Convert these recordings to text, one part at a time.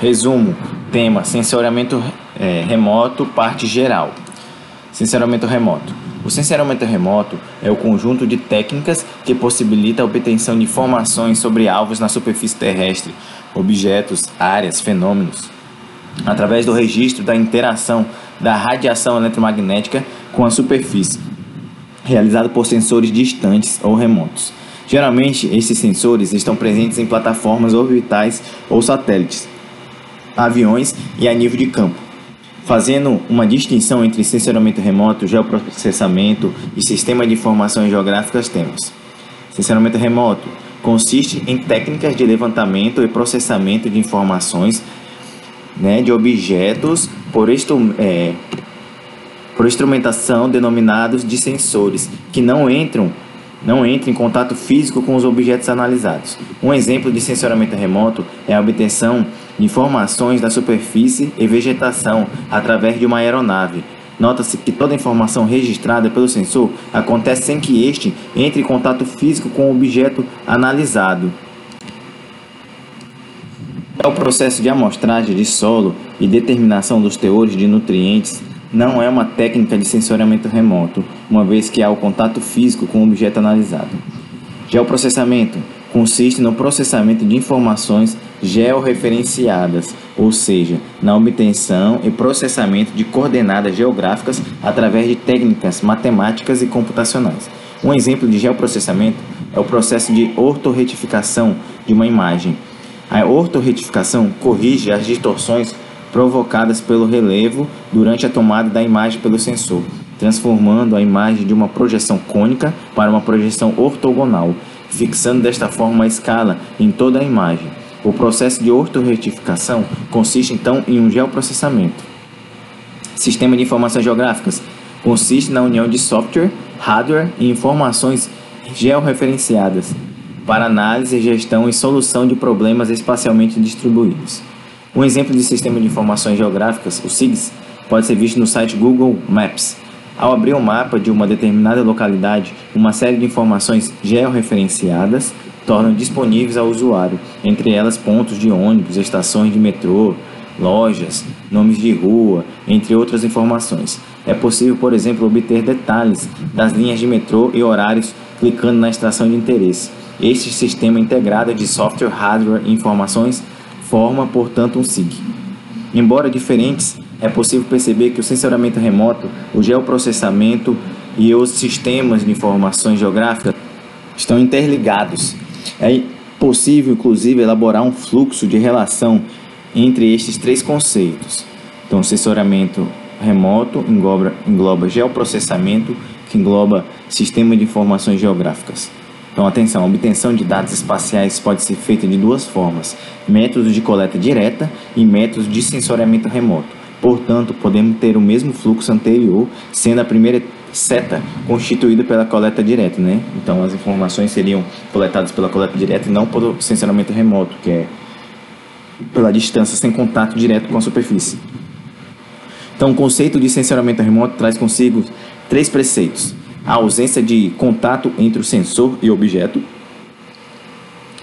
Resumo: tema sensoriamento é, remoto, parte geral. Sensoriamento remoto. O sensoriamento remoto é o conjunto de técnicas que possibilita a obtenção de informações sobre alvos na superfície terrestre, objetos, áreas, fenômenos, através do registro da interação da radiação eletromagnética com a superfície, realizado por sensores distantes ou remotos. Geralmente, esses sensores estão presentes em plataformas orbitais ou satélites, aviões e a nível de campo. Fazendo uma distinção entre sensoramento remoto, geoprocessamento e sistema de informações geográficas, temos. Sensoramento remoto consiste em técnicas de levantamento e processamento de informações né, de objetos por, é, por instrumentação denominados de sensores, que não entram não entra em contato físico com os objetos analisados. Um exemplo de sensoramento remoto é a obtenção informações da superfície e vegetação através de uma aeronave. Nota-se que toda informação registrada pelo sensor acontece sem que este entre em contato físico com o objeto analisado. É o processo de amostragem de solo e determinação dos teores de nutrientes não é uma técnica de sensoriamento remoto, uma vez que há o contato físico com o objeto analisado. Geoprocessamento consiste no processamento de informações georreferenciadas, ou seja, na obtenção e processamento de coordenadas geográficas através de técnicas matemáticas e computacionais. Um exemplo de geoprocessamento é o processo de ortorretificação de uma imagem. A ortorretificação corrige as distorções provocadas pelo relevo durante a tomada da imagem pelo sensor, transformando a imagem de uma projeção cônica para uma projeção ortogonal, fixando desta forma a escala em toda a imagem. O processo de ortorretificação consiste então em um geoprocessamento. Sistema de informações geográficas consiste na união de software, hardware e informações georreferenciadas para análise, gestão e solução de problemas espacialmente distribuídos. Um exemplo de sistema de informações geográficas, o SIGS, pode ser visto no site Google Maps. Ao abrir um mapa de uma determinada localidade, uma série de informações georreferenciadas tornam disponíveis ao usuário, entre elas pontos de ônibus, estações de metrô, lojas, nomes de rua, entre outras informações. É possível, por exemplo, obter detalhes das linhas de metrô e horários clicando na estação de interesse. Este sistema integrado de software, hardware e informações forma, portanto, um SIG. Embora diferentes, é possível perceber que o sensoramento remoto, o geoprocessamento e os sistemas de informações geográficas estão interligados. É possível, inclusive, elaborar um fluxo de relação entre estes três conceitos. Então, sensoramento remoto engloba, engloba geoprocessamento, que engloba sistema de informações geográficas. Então, atenção, a obtenção de dados espaciais pode ser feita de duas formas: métodos de coleta direta e métodos de sensoriamento remoto. Portanto, podemos ter o mesmo fluxo anterior, sendo a primeira seta constituída pela coleta direta, né? Então, as informações seriam coletadas pela coleta direta e não pelo sensoramento remoto, que é pela distância sem contato direto com a superfície. Então, o conceito de sensoramento remoto traz consigo três preceitos: a ausência de contato entre o sensor e o objeto.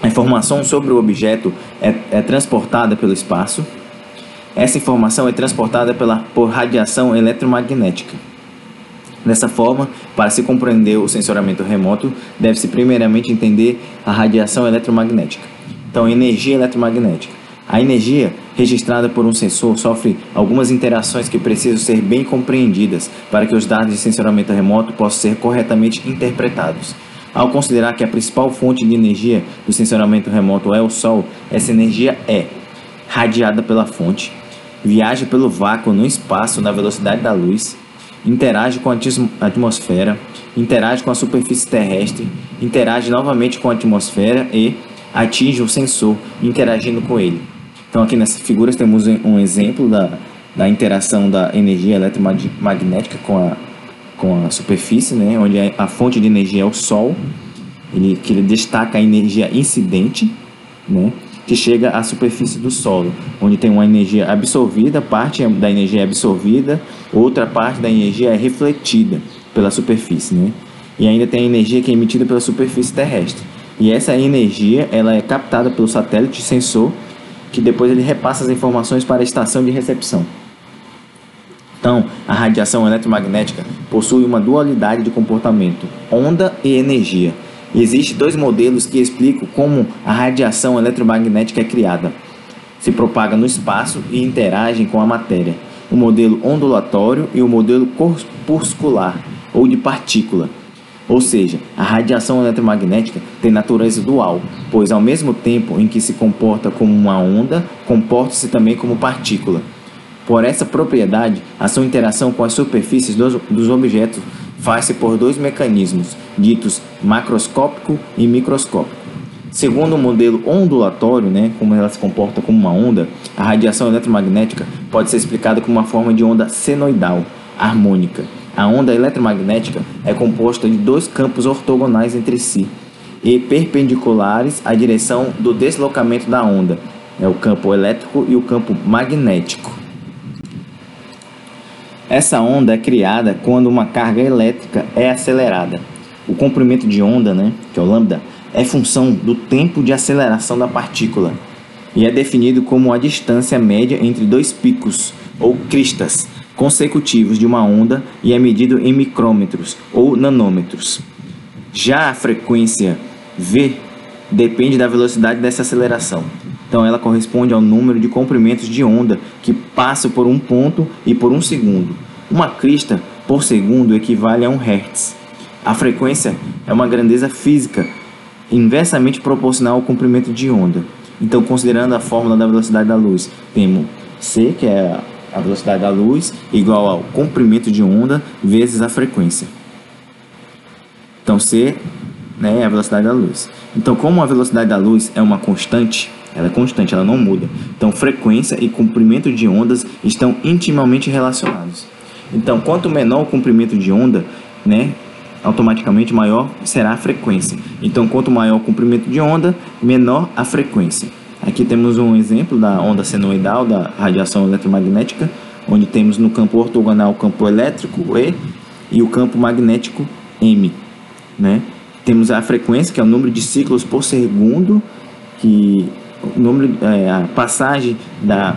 A informação sobre o objeto é, é transportada pelo espaço. Essa informação é transportada pela, por radiação eletromagnética. Dessa forma, para se compreender o sensoramento remoto, deve-se primeiramente entender a radiação eletromagnética. Então, energia eletromagnética. A energia registrada por um sensor sofre algumas interações que precisam ser bem compreendidas para que os dados de sensoramento remoto possam ser corretamente interpretados. Ao considerar que a principal fonte de energia do sensoramento remoto é o Sol, essa energia é radiada pela fonte, viaja pelo vácuo no espaço na velocidade da luz, interage com a atmosfera, interage com a superfície terrestre, interage novamente com a atmosfera e atinge o sensor interagindo com ele. Então aqui nessas figuras temos um exemplo da, da interação da energia eletromagnética com a, com a superfície, né, onde a fonte de energia é o Sol, ele, que ele destaca a energia incidente, né, que chega à superfície do solo, onde tem uma energia absorvida, parte da energia é absorvida, outra parte da energia é refletida pela superfície, né? E ainda tem a energia que é emitida pela superfície terrestre. E essa energia ela é captada pelo satélite sensor que depois ele repassa as informações para a estação de recepção. Então, a radiação eletromagnética possui uma dualidade de comportamento, onda e energia. E existem dois modelos que explicam como a radiação eletromagnética é criada. Se propaga no espaço e interage com a matéria. O modelo ondulatório e o modelo corpuscular, ou de partícula. Ou seja, a radiação eletromagnética tem natureza dual, pois ao mesmo tempo em que se comporta como uma onda, comporta-se também como partícula. Por essa propriedade, a sua interação com as superfícies dos, dos objetos faz-se por dois mecanismos, ditos macroscópico e microscópico. Segundo o modelo ondulatório, né, como ela se comporta como uma onda, a radiação eletromagnética pode ser explicada como uma forma de onda senoidal, harmônica. A onda eletromagnética é composta de dois campos ortogonais entre si e perpendiculares à direção do deslocamento da onda, é o campo elétrico e o campo magnético. Essa onda é criada quando uma carga elétrica é acelerada. O comprimento de onda, né, que é o lambda, é função do tempo de aceleração da partícula e é definido como a distância média entre dois picos ou cristas consecutivos de uma onda e é medido em micrômetros ou nanômetros. Já a frequência v depende da velocidade dessa aceleração. Então ela corresponde ao número de comprimentos de onda que passam por um ponto e por um segundo. Uma crista por segundo equivale a um hertz. A frequência é uma grandeza física inversamente proporcional ao comprimento de onda. Então, considerando a fórmula da velocidade da luz, temos c, que é a velocidade da luz, igual ao comprimento de onda vezes a frequência. Então, c né, é a velocidade da luz. Então, como a velocidade da luz é uma constante, ela é constante, ela não muda. Então, frequência e comprimento de ondas estão intimamente relacionados. Então, quanto menor o comprimento de onda, né, automaticamente maior será a frequência. Então, quanto maior o comprimento de onda, menor a frequência. Aqui temos um exemplo da onda senoidal da radiação eletromagnética, onde temos no campo ortogonal o campo elétrico E e o campo magnético M, né? Temos a frequência, que é o número de ciclos por segundo, que o número, é, a passagem da,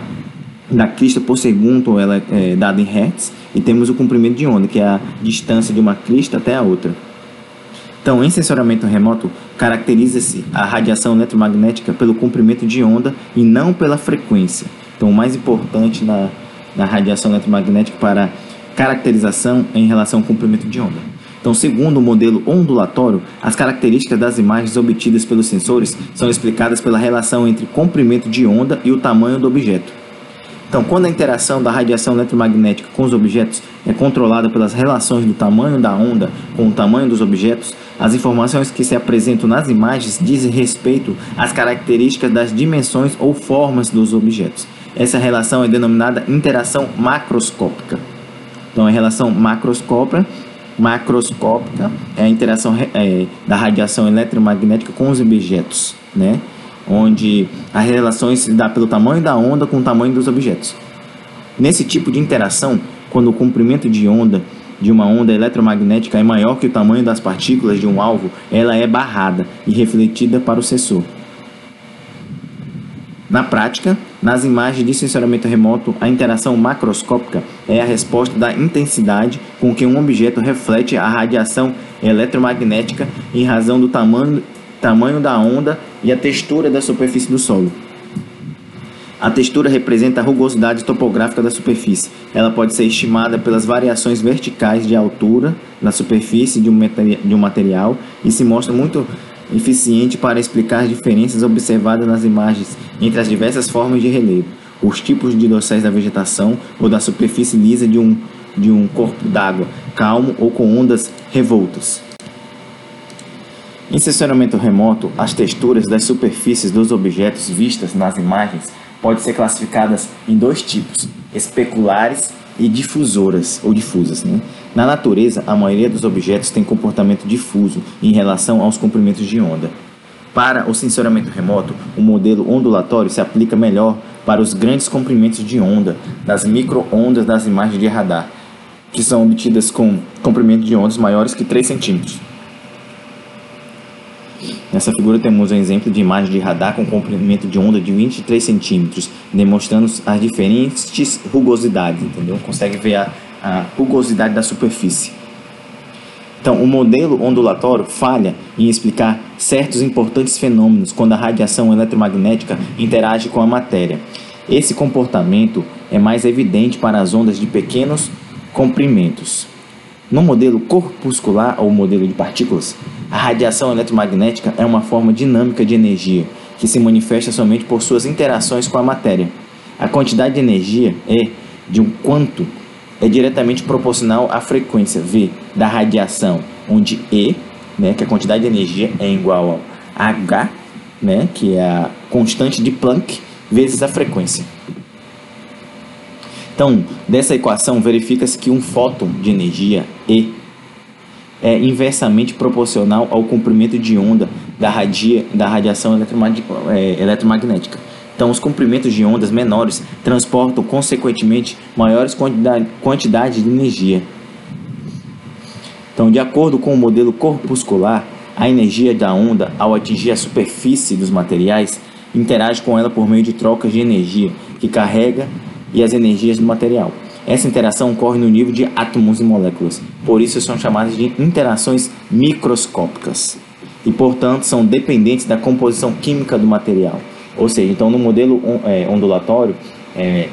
da crista por segundo ela é dada em hertz, e temos o comprimento de onda, que é a distância de uma crista até a outra. Então, em sensoriamento remoto, caracteriza-se a radiação eletromagnética pelo comprimento de onda e não pela frequência. Então, o mais importante na, na radiação eletromagnética para caracterização é em relação ao comprimento de onda. Então, segundo o modelo ondulatório, as características das imagens obtidas pelos sensores são explicadas pela relação entre comprimento de onda e o tamanho do objeto. Então, quando a interação da radiação eletromagnética com os objetos é controlada pelas relações do tamanho da onda com o tamanho dos objetos, as informações que se apresentam nas imagens dizem respeito às características das dimensões ou formas dos objetos. Essa relação é denominada interação macroscópica. Então, a relação macroscópica macroscópica é a interação é, da radiação eletromagnética com os objetos, né? onde a relação se dá pelo tamanho da onda com o tamanho dos objetos. Nesse tipo de interação, quando o comprimento de onda de uma onda eletromagnética é maior que o tamanho das partículas de um alvo, ela é barrada e refletida para o sensor. Na prática, nas imagens de sensoriamento remoto, a interação macroscópica é a resposta da intensidade com que um objeto reflete a radiação eletromagnética em razão do tamanho, tamanho da onda e a textura da superfície do solo. A textura representa a rugosidade topográfica da superfície. Ela pode ser estimada pelas variações verticais de altura na superfície de um, material e se mostra muito eficiente para explicar as diferenças observadas nas imagens entre as diversas formas de relevo, os tipos de dosséis da vegetação ou da superfície lisa de um, de um corpo d'água, calmo ou com ondas revoltas. Em sensoriamento remoto, as texturas das superfícies dos objetos vistas nas imagens podem ser classificadas em dois tipos: especulares e difusoras ou difusas. Né? Na natureza, a maioria dos objetos tem comportamento difuso em relação aos comprimentos de onda. Para o sensoriamento remoto, o modelo ondulatório se aplica melhor para os grandes comprimentos de onda das micro-ondas das imagens de radar, que são obtidas com comprimento de ondas maiores que 3 centímetros. Nessa figura temos um exemplo de imagem de radar com comprimento de onda de 23 centímetros, demonstrando as diferentes rugosidades, entendeu? Consegue ver a, a rugosidade da superfície. Então, o modelo ondulatório falha em explicar certos importantes fenômenos quando a radiação eletromagnética interage com a matéria. Esse comportamento é mais evidente para as ondas de pequenos comprimentos. No modelo corpuscular ou modelo de partículas, a radiação eletromagnética é uma forma dinâmica de energia que se manifesta somente por suas interações com a matéria. A quantidade de energia E de um quanto é diretamente proporcional à frequência V da radiação, onde E, né, que a quantidade de energia, é igual a H, né, que é a constante de Planck, vezes a frequência. Então, dessa equação, verifica-se que um fóton de energia E é inversamente proporcional ao comprimento de onda da, radia, da radiação é, eletromagnética. Então, os comprimentos de ondas menores transportam, consequentemente, maiores quantidade, quantidades de energia. Então, de acordo com o modelo corpuscular, a energia da onda, ao atingir a superfície dos materiais, interage com ela por meio de trocas de energia que carrega e as energias do material. Essa interação ocorre no nível de átomos e moléculas, por isso são chamadas de interações microscópicas e, portanto, são dependentes da composição química do material. Ou seja, então no modelo é, ondulatório é,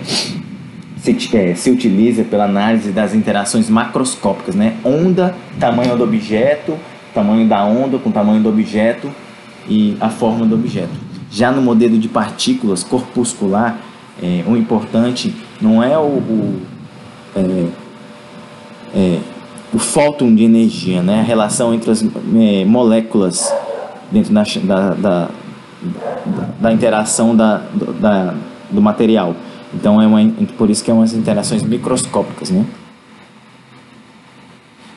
se, é, se, utiliza pela análise das interações macroscópicas, né? Onda, tamanho do objeto, tamanho da onda com tamanho do objeto e a forma do objeto. Já no modelo de partículas corpuscular, é, o importante não é o, o é, é, o fóton de energia, né? a relação entre as é, moléculas dentro da, da, da, da interação da, da, do material. Então, é uma, por isso que é umas interações microscópicas. Né?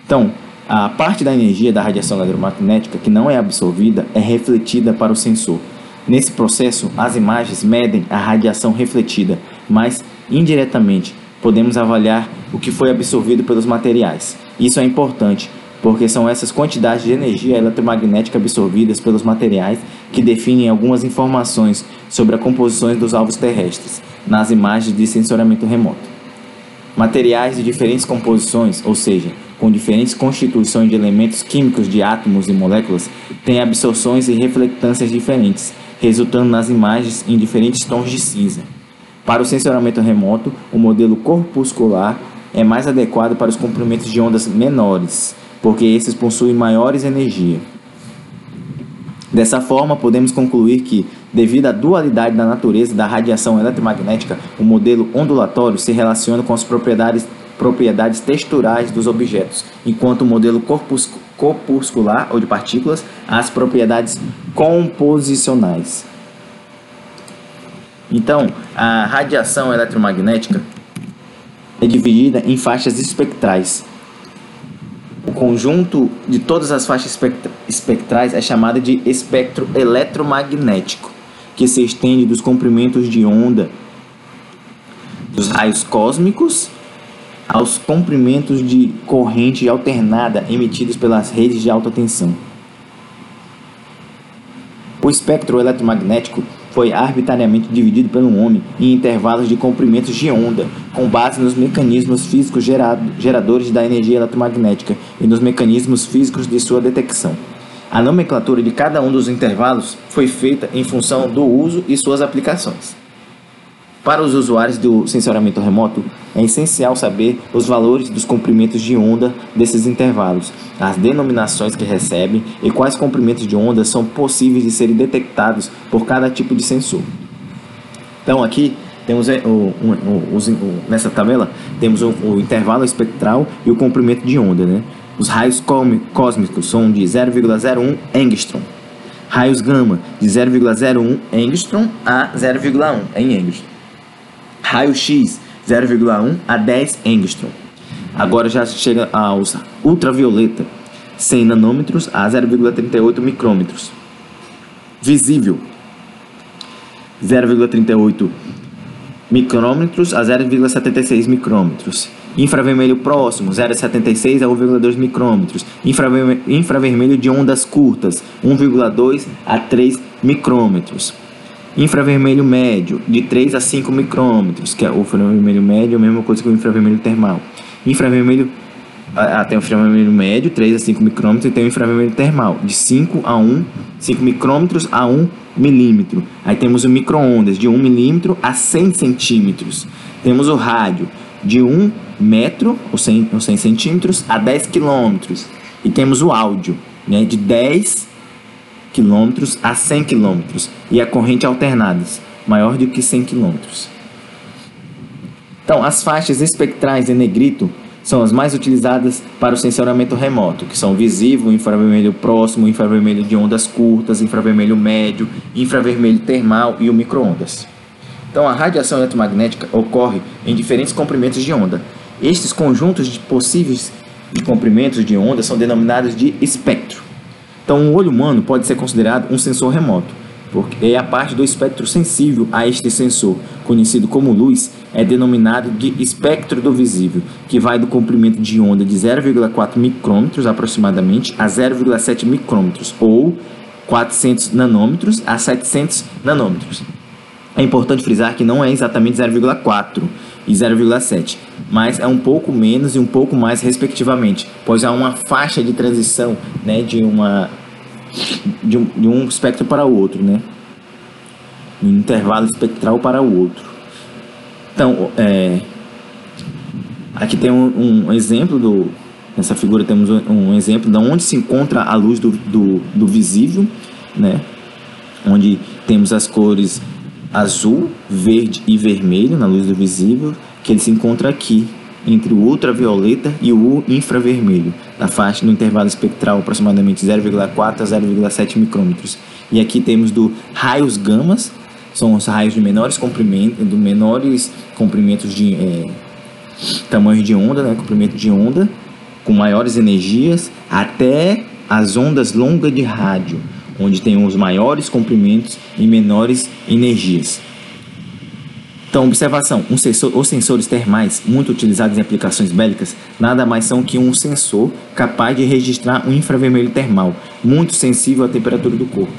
Então, a parte da energia da radiação eletromagnética que não é absorvida é refletida para o sensor. Nesse processo, as imagens medem a radiação refletida, mas indiretamente podemos avaliar o que foi absorvido pelos materiais. Isso é importante, porque são essas quantidades de energia eletromagnética absorvidas pelos materiais que definem algumas informações sobre a composição dos alvos terrestres nas imagens de sensoriamento remoto. Materiais de diferentes composições, ou seja, com diferentes constituições de elementos químicos de átomos e moléculas, têm absorções e reflectâncias diferentes, resultando nas imagens em diferentes tons de cinza. Para o sensoramento remoto, o modelo corpuscular é mais adequado para os comprimentos de ondas menores, porque esses possuem maiores energia. Dessa forma, podemos concluir que, devido à dualidade da natureza da radiação eletromagnética, o modelo ondulatório se relaciona com as propriedades, propriedades texturais dos objetos, enquanto o modelo corpuscular ou de partículas, as propriedades composicionais. Então, a radiação eletromagnética é dividida em faixas espectrais. O conjunto de todas as faixas espectrais é chamado de espectro eletromagnético, que se estende dos comprimentos de onda dos raios cósmicos aos comprimentos de corrente alternada emitidos pelas redes de alta tensão. O espectro eletromagnético foi arbitrariamente dividido pelo homem em intervalos de comprimentos de onda, com base nos mecanismos físicos geradores da energia eletromagnética e nos mecanismos físicos de sua detecção. A nomenclatura de cada um dos intervalos foi feita em função do uso e suas aplicações. Para os usuários do sensoriamento remoto, é essencial saber os valores dos comprimentos de onda desses intervalos, as denominações que recebem e quais comprimentos de onda são possíveis de serem detectados por cada tipo de sensor. Então aqui temos é, o, o, o, nessa tabela temos o, intervalo espectral e o comprimento de onda, né? Os raios cósmicos são de 0,01 angstrom. Raios gama de 0,01 angstrom a 0,1 em angstrom raio-x 0,1 a 10 angstrom. Agora já chega aos ultravioleta 100 nanômetros a 0,38 micrômetros. Visível 0,38 micrômetros a 0,76 micrômetros. Infravermelho próximo, 0,76 a 1,2 micrômetros. Infravermelho, infravermelho de ondas curtas, 1,2 a 3 micrômetros. Infravermelho médio, de 3 a 5 micrômetros, que é o infravermelho médio, a mesma coisa que o infravermelho termal. Infravermelho ah, tem o infravermelho médio, 3 a 5 micrômetros, e tem o infravermelho termal, de 5 a 1, 5 micrômetros a 1 milímetro. Aí temos o micro-ondas, de 1 milímetro a 100 centímetros. Temos o rádio, de 1 metro, ou 100, ou 100 centímetros, a 10 quilômetros. E temos o áudio, né, de 10 quilômetros a 100 quilômetros. E a corrente alternadas, maior do que 100 quilômetros. Então, as faixas espectrais em negrito são as mais utilizadas para o sensoramento remoto, que são visível, infravermelho próximo, infravermelho de ondas curtas, infravermelho médio, infravermelho termal e o microondas. Então, a radiação eletromagnética ocorre em diferentes comprimentos de onda. Estes conjuntos de possíveis comprimentos de onda são denominados de espectro. Então, o olho humano pode ser considerado um sensor remoto, porque é a parte do espectro sensível a este sensor, conhecido como luz, é denominado de espectro do visível, que vai do comprimento de onda de 0,4 micrômetros aproximadamente a 0,7 micrômetros, ou 400 nanômetros a 700 nanômetros. É importante frisar que não é exatamente 0,4 e 0,7, mas é um pouco menos e um pouco mais respectivamente, pois há uma faixa de transição né, de, uma, de, um, de um espectro para o outro, né? um intervalo espectral para o outro. Então, é, aqui tem um, um, exemplo do. Nessa figura temos um exemplo de onde se encontra a luz do, do, do visível, né? onde temos as cores azul, verde e vermelho na luz do visível, que ele se encontra aqui, entre o ultravioleta e o infravermelho, na faixa no intervalo espectral aproximadamente 0,4 a 0,7 micrômetros. E aqui temos do raios gamas, são os raios de menores comprimentos, do menores comprimentos de é, tamanho de onda, né, comprimento de onda, com maiores energias, até as ondas longas de rádio, onde tem os maiores comprimentos e menores energias. Então, observação: um sensor, os sensores termais, muito utilizados em aplicações bélicas, nada mais são que um sensor capaz de registrar um infravermelho termal, muito sensível à temperatura do corpo.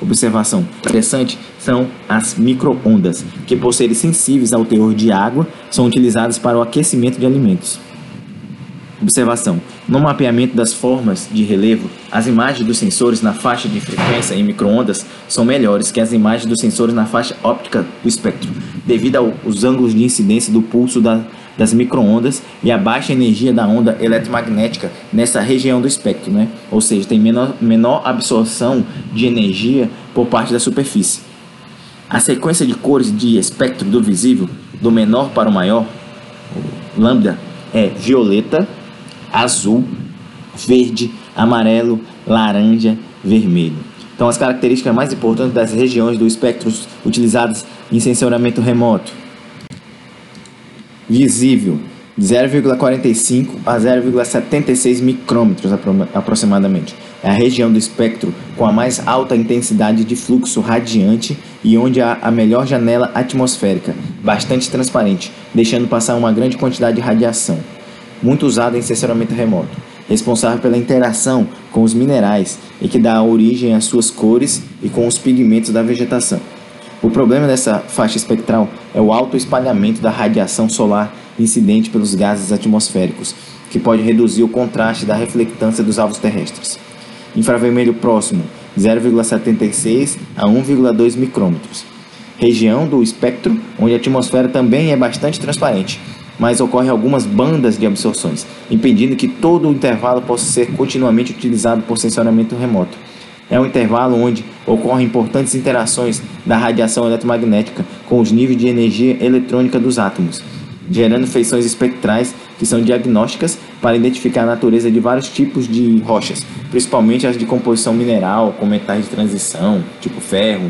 Observação interessante são as microondas, que por serem sensíveis ao teor de água, são utilizadas para o aquecimento de alimentos. Observação: no mapeamento das formas de relevo, as imagens dos sensores na faixa de frequência em microondas são melhores que as imagens dos sensores na faixa óptica do espectro, devido aos ângulos de incidência do pulso da, das microondas e a baixa energia da onda eletromagnética nessa região do espectro, né? ou seja, tem menor, menor absorção de energia por parte da superfície. A sequência de cores de espectro do visível, do menor para o maior, lambda, é violeta, azul, verde, amarelo, laranja, vermelho. Então, as características mais importantes das regiões do espectro utilizadas em sensoramento remoto. Visível, 0,45 a 0,76 micrômetros aproximadamente. É a região do espectro com a mais alta intensidade de fluxo radiante e onde há a melhor janela atmosférica, bastante transparente, deixando passar uma grande quantidade de radiação muito usada em sensoramento remoto, responsável pela interação com os minerais e que dá origem às suas cores e com os pigmentos da vegetação. O problema dessa faixa espectral é o alto espalhamento da radiação solar incidente pelos gases atmosféricos, que pode reduzir o contraste da reflectância dos alvos terrestres. Infravermelho próximo, 0,76 a 1,2 micrômetros. Região do espectro onde a atmosfera também é bastante transparente, mas ocorrem algumas bandas de absorções, impedindo que todo o intervalo possa ser continuamente utilizado por sensoramento remoto. É um intervalo onde ocorrem importantes interações da radiação eletromagnética com os níveis de energia eletrônica dos átomos, gerando feições espectrais que são diagnósticas para identificar a natureza de vários tipos de rochas, principalmente as de composição mineral, com metais de transição, tipo ferro,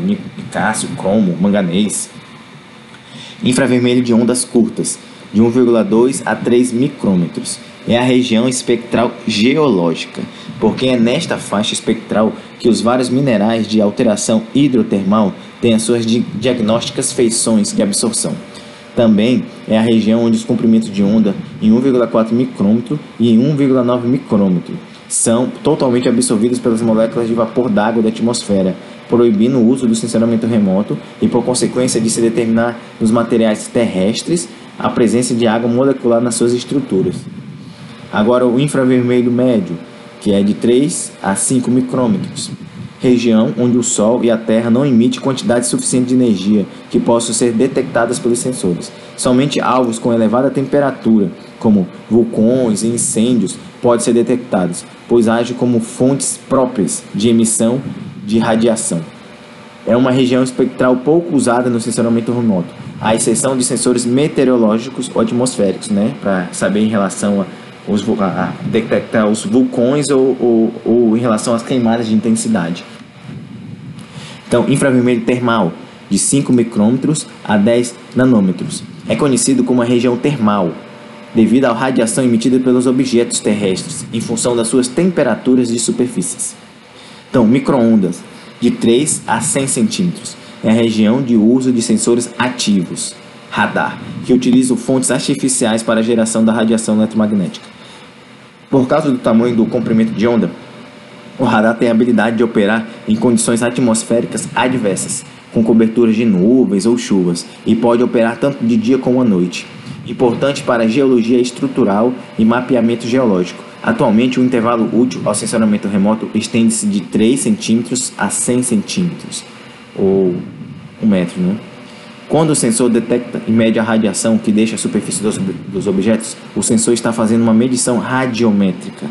cássio, cromo, manganês. Infravermelho de ondas curtas, de 1,2 a 3 micrômetros. É a região espectral geológica, porque é nesta faixa espectral que os vários minerais de alteração hidrotermal têm as suas diagnósticas feições de absorção. Também é a região onde os comprimentos de onda em 1,4 micrômetro e em 1,9 micrômetro são totalmente absorvidos pelas moléculas de vapor d'água da atmosfera, proibindo o uso do sensoramento remoto e, por consequência de se determinar nos materiais terrestres a presença de água molecular nas suas estruturas. Agora, o infravermelho médio, que é de 3 a 5 micrômetros, região onde o Sol e a Terra não emitem quantidade suficiente de energia que possam ser detectadas pelos sensores. Somente alvos com elevada temperatura, como vulcões e incêndios, podem ser detectados, pois agem como fontes próprias de emissão de radiação. É uma região espectral pouco usada no sensoramento remoto, à exceção de sensores meteorológicos ou atmosféricos, né, para saber em relação a os, a, detectar os vulcões ou, ou, ou em relação às queimadas de intensidade. Então, infravermelho termal, de 5 micrômetros a 10 nanômetros. É conhecido como a região termal, devido à radiação emitida pelos objetos terrestres, em função das suas temperaturas de superfícies. Então, microondas, de 3 a 100 centímetros, é a região de uso de sensores ativos, radar, que utilizam fontes artificiais para a geração da radiação eletromagnética. Por causa do tamanho do comprimento de onda, o radar tem a habilidade de operar em condições atmosféricas adversas, com coberturas de nuvens ou chuvas, e pode operar tanto de dia como à noite. Importante para geologia estrutural e mapeamento geológico. Atualmente, o intervalo útil ao sensoramento remoto estende-se de 3 cm a 100 cm, ou 1 metro, né? Quando o sensor detecta e mede a radiação que deixa a superfície dos, dos objetos, o sensor está fazendo uma medição radiométrica.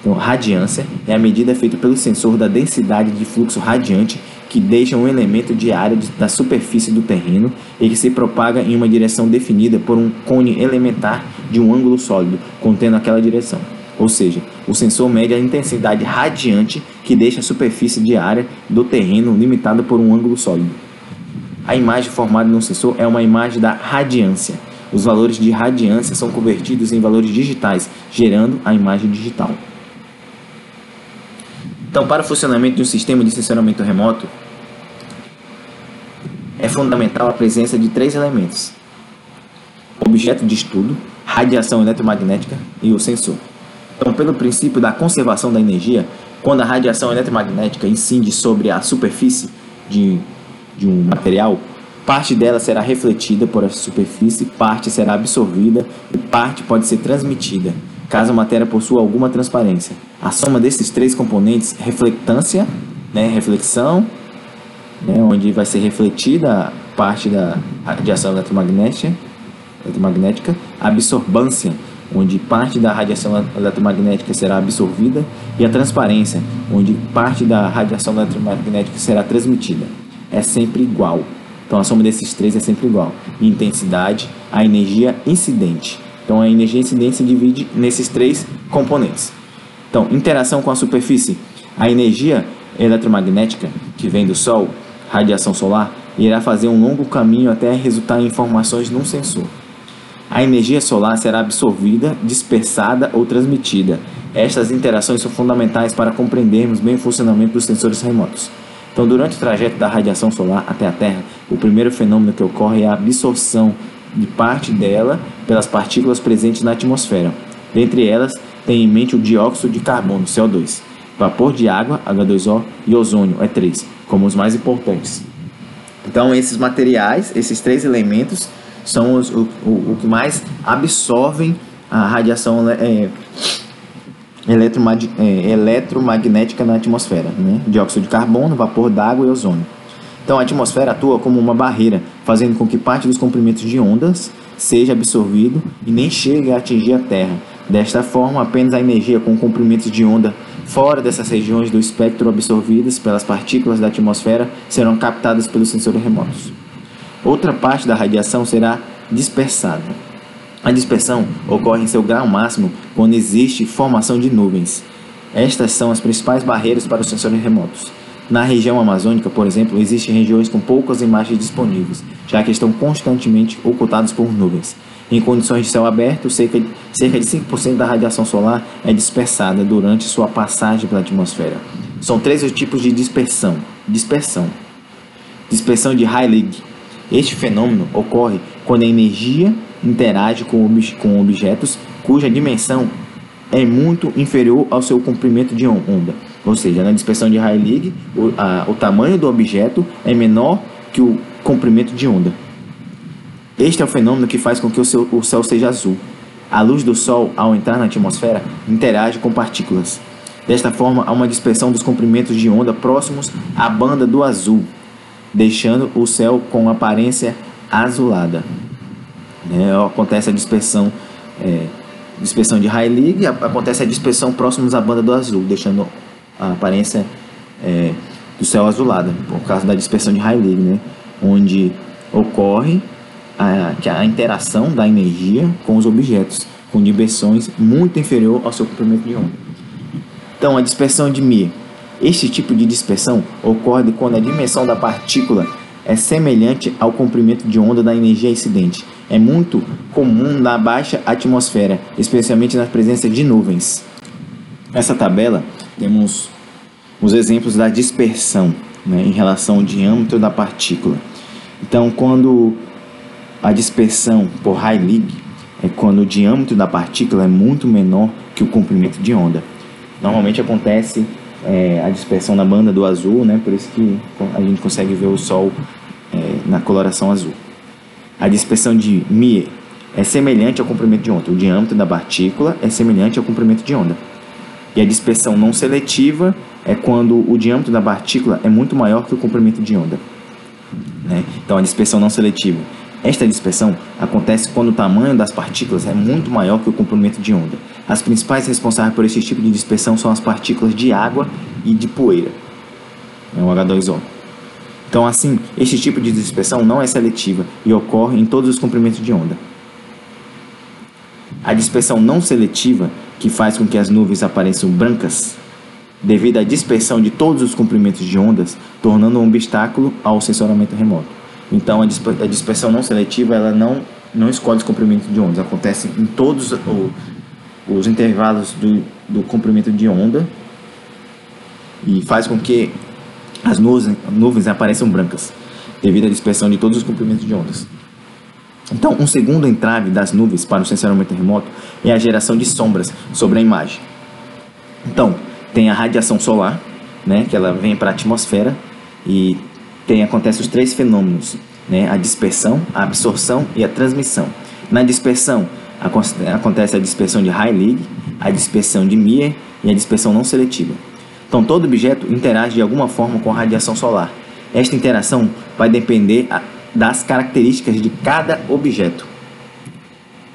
Então, radiância é a medida feita pelo sensor da densidade de fluxo radiante que deixa um elemento de área da superfície do terreno e que se propaga em uma direção definida por um cone elementar de um ângulo sólido contendo aquela direção. Ou seja, o sensor mede a intensidade radiante que deixa a superfície de área do terreno limitada por um ângulo sólido. A imagem formada no sensor é uma imagem da radiância. Os valores de radiância são convertidos em valores digitais, gerando a imagem digital. Então, para o funcionamento de um sistema de sensoramento remoto, é fundamental a presença de três elementos: objeto de estudo, radiação eletromagnética e o sensor. Então, pelo princípio da conservação da energia, quando a radiação eletromagnética incide sobre a superfície de de um material, parte dela será refletida por essa superfície, parte será absorvida e parte pode ser transmitida, caso a matéria possua alguma transparência. A soma desses três componentes, reflectância, né, reflexão, né, onde vai ser refletida parte da radiação eletromagnética, eletromagnética, absorbância, onde parte da radiação eletromagnética será absorvida, e a transparência, onde parte da radiação eletromagnética será transmitida é sempre igual. Então a soma desses três é sempre igual. Intensidade, a energia incidente. Então a energia incidente se divide nesses três componentes. Então, interação com a superfície. A energia eletromagnética que vem do Sol, radiação solar, irá fazer um longo caminho até resultar em informações num sensor. A energia solar será absorvida, dispersada ou transmitida. Estas interações são fundamentais para compreendermos bem o funcionamento dos sensores remotos. Então, durante o trajeto da radiação solar até a Terra, o primeiro fenômeno que ocorre é a absorção de parte dela pelas partículas presentes na atmosfera. Dentre elas, tem em mente o dióxido de carbono, CO2, vapor de água, H2O, e ozônio, E3, como os mais importantes. Então, esses materiais, esses três elementos, são os, o, o, o que mais absorvem a radiação é, eletromag é, eletromagnética na atmosfera, né? dióxido de carbono, vapor d'água e ozônio. Então a atmosfera atua como uma barreira, fazendo com que parte dos comprimentos de ondas seja absorvido e nem chegue a atingir a Terra. Desta forma, apenas a energia com comprimentos de onda fora dessas regiões do espectro absorvidas pelas partículas da atmosfera serão captadas pelos sensores remotos. Outra parte da radiação será dispersada. A dispersão ocorre em seu grau máximo quando existe formação de nuvens. Estas são as principais barreiras para os sensores remotos. Na região amazônica, por exemplo, existem regiões com poucas imagens disponíveis, já que estão constantemente ocultadas por nuvens. Em condições de céu aberto, cerca de, cerca de 5% da radiação solar é dispersada durante sua passagem pela atmosfera. São três os tipos de dispersão. Dispersão. Dispersão de Heilig, Este fenômeno ocorre quando a energia interage com, ob com objetos cuja dimensão é muito inferior ao seu comprimento de onda. Ou seja, na dispersão de Rayleigh, o, a, o tamanho do objeto é menor que o comprimento de onda. Este é o fenômeno que faz com que o, seu, o céu seja azul. A luz do Sol, ao entrar na atmosfera, interage com partículas. Desta forma, há uma dispersão dos comprimentos de onda próximos à banda do azul, deixando o céu com aparência azulada. É, acontece a dispersão, é, dispersão de Rayleigh, acontece a dispersão próximos à banda do azul, deixando a aparência é, do céu azulada, por causa da dispersão de Rayleigh, né? onde ocorre a, a interação da energia com os objetos, com dimensões muito inferior ao seu comprimento de onda. Então, a dispersão de Mie. Este tipo de dispersão ocorre quando a dimensão da partícula é semelhante ao comprimento de onda da energia incidente. É muito comum na baixa atmosfera, especialmente na presença de nuvens. Nessa tabela temos os exemplos da dispersão né, em relação ao diâmetro da partícula. Então, quando a dispersão por Rayleigh é quando o diâmetro da partícula é muito menor que o comprimento de onda. Normalmente acontece é, a dispersão na banda do azul, né? por isso que a gente consegue ver o Sol é, na coloração azul. A dispersão de Mie é semelhante ao comprimento de onda. O diâmetro da partícula é semelhante ao comprimento de onda. E a dispersão não seletiva é quando o diâmetro da partícula é muito maior que o comprimento de onda. Né? Então, a dispersão não seletiva esta dispersão acontece quando o tamanho das partículas é muito maior que o comprimento de onda. As principais responsáveis por esse tipo de dispersão são as partículas de água e de poeira, é o H2O. Então, assim, este tipo de dispersão não é seletiva e ocorre em todos os comprimentos de onda. A dispersão não seletiva, que faz com que as nuvens apareçam brancas, devido à dispersão de todos os comprimentos de ondas, tornando um obstáculo ao sensoramento remoto. Então a, dispersão não seletiva ela não, não escolhe os comprimentos de ondas, acontece em todos o, os intervalos do, do comprimento de onda e faz com que as nuvens, nuvens apareçam brancas devido à dispersão de todos os comprimentos de ondas. Então, um segundo entrave das nuvens para o sensoramento remoto é a geração de sombras sobre a imagem. Então, tem a radiação solar, né, que ela vem para a atmosfera e tem acontece os três fenômenos, né? A dispersão, a absorção e a transmissão. Na dispersão acontece a dispersão de Rayleigh, a dispersão de Mie e a dispersão não seletiva. Então todo objeto interage de alguma forma com a radiação solar. Esta interação vai depender das características de cada objeto.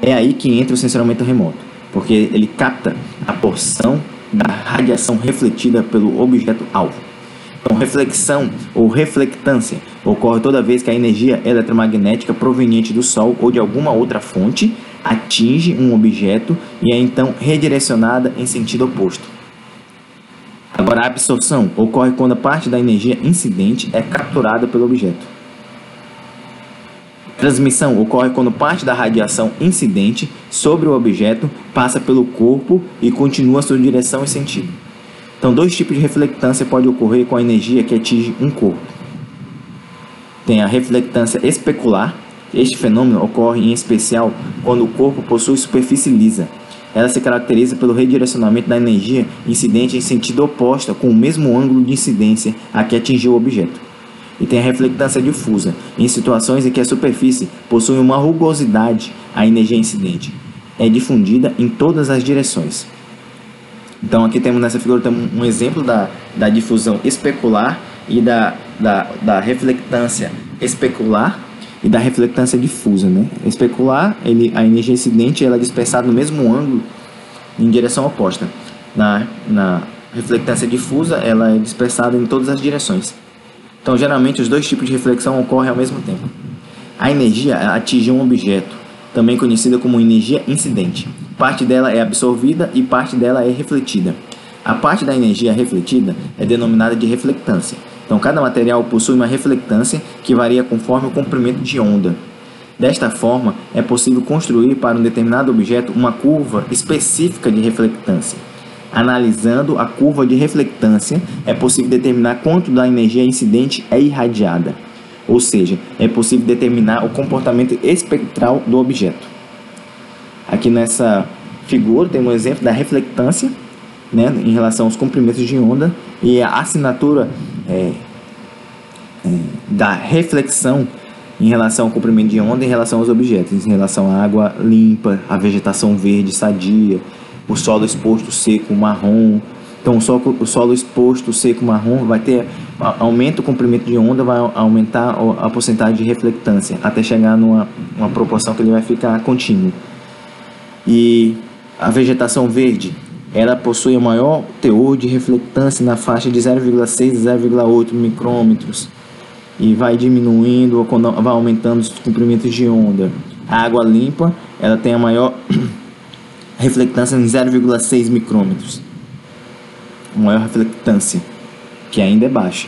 É aí que entra o sensoramento remoto, porque ele capta a porção da radiação refletida pelo objeto alvo. Então, reflexão ou reflectância ocorre toda vez que a energia eletromagnética proveniente do Sol ou de alguma outra fonte atinge um objeto e é então redirecionada em sentido oposto. Agora, a absorção ocorre quando a parte da energia incidente é capturada pelo objeto. Transmissão ocorre quando parte da radiação incidente sobre o objeto passa pelo corpo e continua sua direção e sentido. Então, dois tipos de reflectância podem ocorrer com a energia que atinge um corpo. Tem a reflectância especular. Este fenômeno ocorre em especial quando o corpo possui superfície lisa. Ela se caracteriza pelo redirecionamento da energia incidente em sentido oposto com o mesmo ângulo de incidência a que atingiu o objeto. E tem a reflectância difusa, em situações em que a superfície possui uma rugosidade, a energia incidente é difundida em todas as direções. Então aqui temos nessa figura temos um exemplo da, da difusão especular e da, da, da reflectância especular e da reflectância difusa. Né? Especular, ele, a energia incidente ela é dispersada no mesmo ângulo em direção oposta. Na, na reflectância difusa, ela é dispersada em todas as direções. Então, geralmente, os dois tipos de reflexão ocorrem ao mesmo tempo. A energia atinge um objeto, também conhecida como energia incidente. Parte dela é absorvida e parte dela é refletida. A parte da energia refletida é denominada de reflectância. Então, cada material possui uma reflectância que varia conforme o comprimento de onda. Desta forma, é possível construir para um determinado objeto uma curva específica de reflectância. Analisando a curva de reflectância, é possível determinar quanto da energia incidente é irradiada. ou seja, é possível determinar o comportamento espectral do objeto. Aqui nessa figura tem um exemplo da reflectância né, em relação aos comprimentos de onda e a assinatura é, é, da reflexão em relação ao comprimento de onda em relação aos objetos, em relação à água limpa, à vegetação verde sadia, o solo exposto seco marrom. Então, o solo, o solo exposto seco marrom vai ter aumenta o comprimento de onda, vai aumentar a porcentagem de reflectância até chegar numa uma proporção que ele vai ficar contínuo. E a vegetação verde, ela possui o maior teor de reflectância na faixa de 0,6 a 0,8 micrômetros e vai diminuindo vai aumentando os comprimentos de onda. A água limpa, ela tem a maior reflectância em 0,6 micrômetros. Maior reflectância, que ainda é baixa.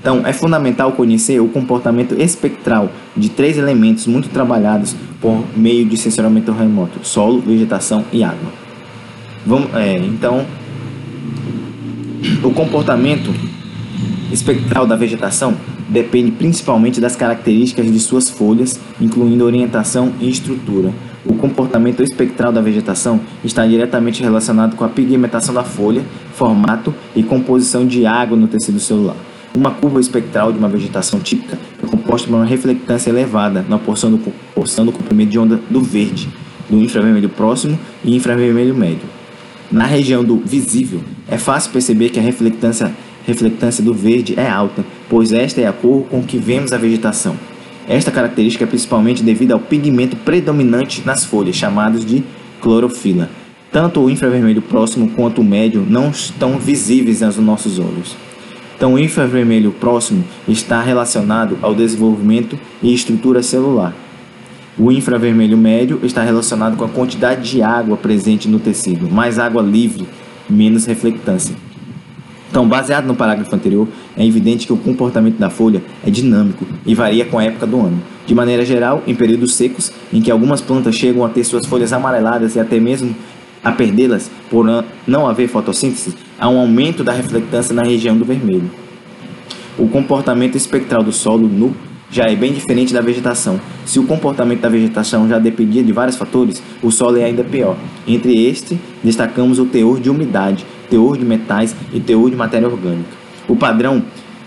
Então, é fundamental conhecer o comportamento espectral de três elementos muito trabalhados por meio de sensoramento remoto: solo, vegetação e água. Vamos, é, então, o comportamento espectral da vegetação depende principalmente das características de suas folhas, incluindo orientação e estrutura. O comportamento espectral da vegetação está diretamente relacionado com a pigmentação da folha, formato e composição de água no tecido celular. Uma curva espectral de uma vegetação típica é composta por uma reflectância elevada na porção do, porção do comprimento de onda do verde, do infravermelho próximo e infravermelho médio. Na região do visível, é fácil perceber que a reflectância reflectância do verde é alta, pois esta é a cor com que vemos a vegetação. Esta característica é principalmente devido ao pigmento predominante nas folhas, chamados de clorofila. Tanto o infravermelho próximo quanto o médio não estão visíveis aos nossos olhos. Então, o infravermelho próximo está relacionado ao desenvolvimento e estrutura celular. O infravermelho médio está relacionado com a quantidade de água presente no tecido, mais água livre, menos reflectância. Então, baseado no parágrafo anterior, é evidente que o comportamento da folha é dinâmico e varia com a época do ano. De maneira geral, em períodos secos, em que algumas plantas chegam a ter suas folhas amareladas e até mesmo a perdê-las por não haver fotossíntese, há um aumento da reflectância na região do vermelho. O comportamento espectral do solo nu já é bem diferente da vegetação. Se o comportamento da vegetação já dependia de vários fatores, o solo é ainda pior. Entre estes, destacamos o teor de umidade, teor de metais e teor de matéria orgânica. O padrão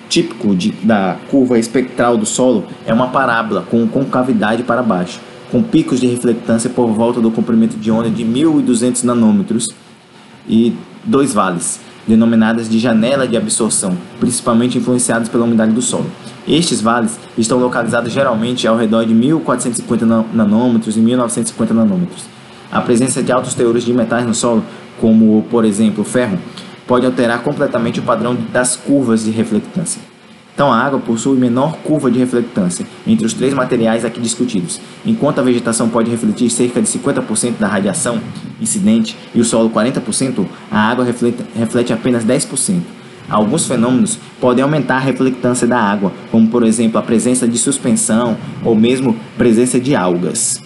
típico de, da curva espectral do solo é uma parábola com concavidade para baixo, com picos de reflectância por volta do comprimento de onda de 1200 nanômetros e dois vales, denominadas de janela de absorção, principalmente influenciados pela umidade do solo. Estes vales estão localizados geralmente ao redor de 1450 nanômetros e 1950 nanômetros. A presença de altos teores de metais no solo como por exemplo o ferro, pode alterar completamente o padrão das curvas de reflectância. Então, a água possui menor curva de reflectância entre os três materiais aqui discutidos. Enquanto a vegetação pode refletir cerca de 50% da radiação incidente e o solo 40%, a água reflete, reflete apenas 10%. Alguns fenômenos podem aumentar a reflectância da água, como por exemplo a presença de suspensão ou mesmo presença de algas.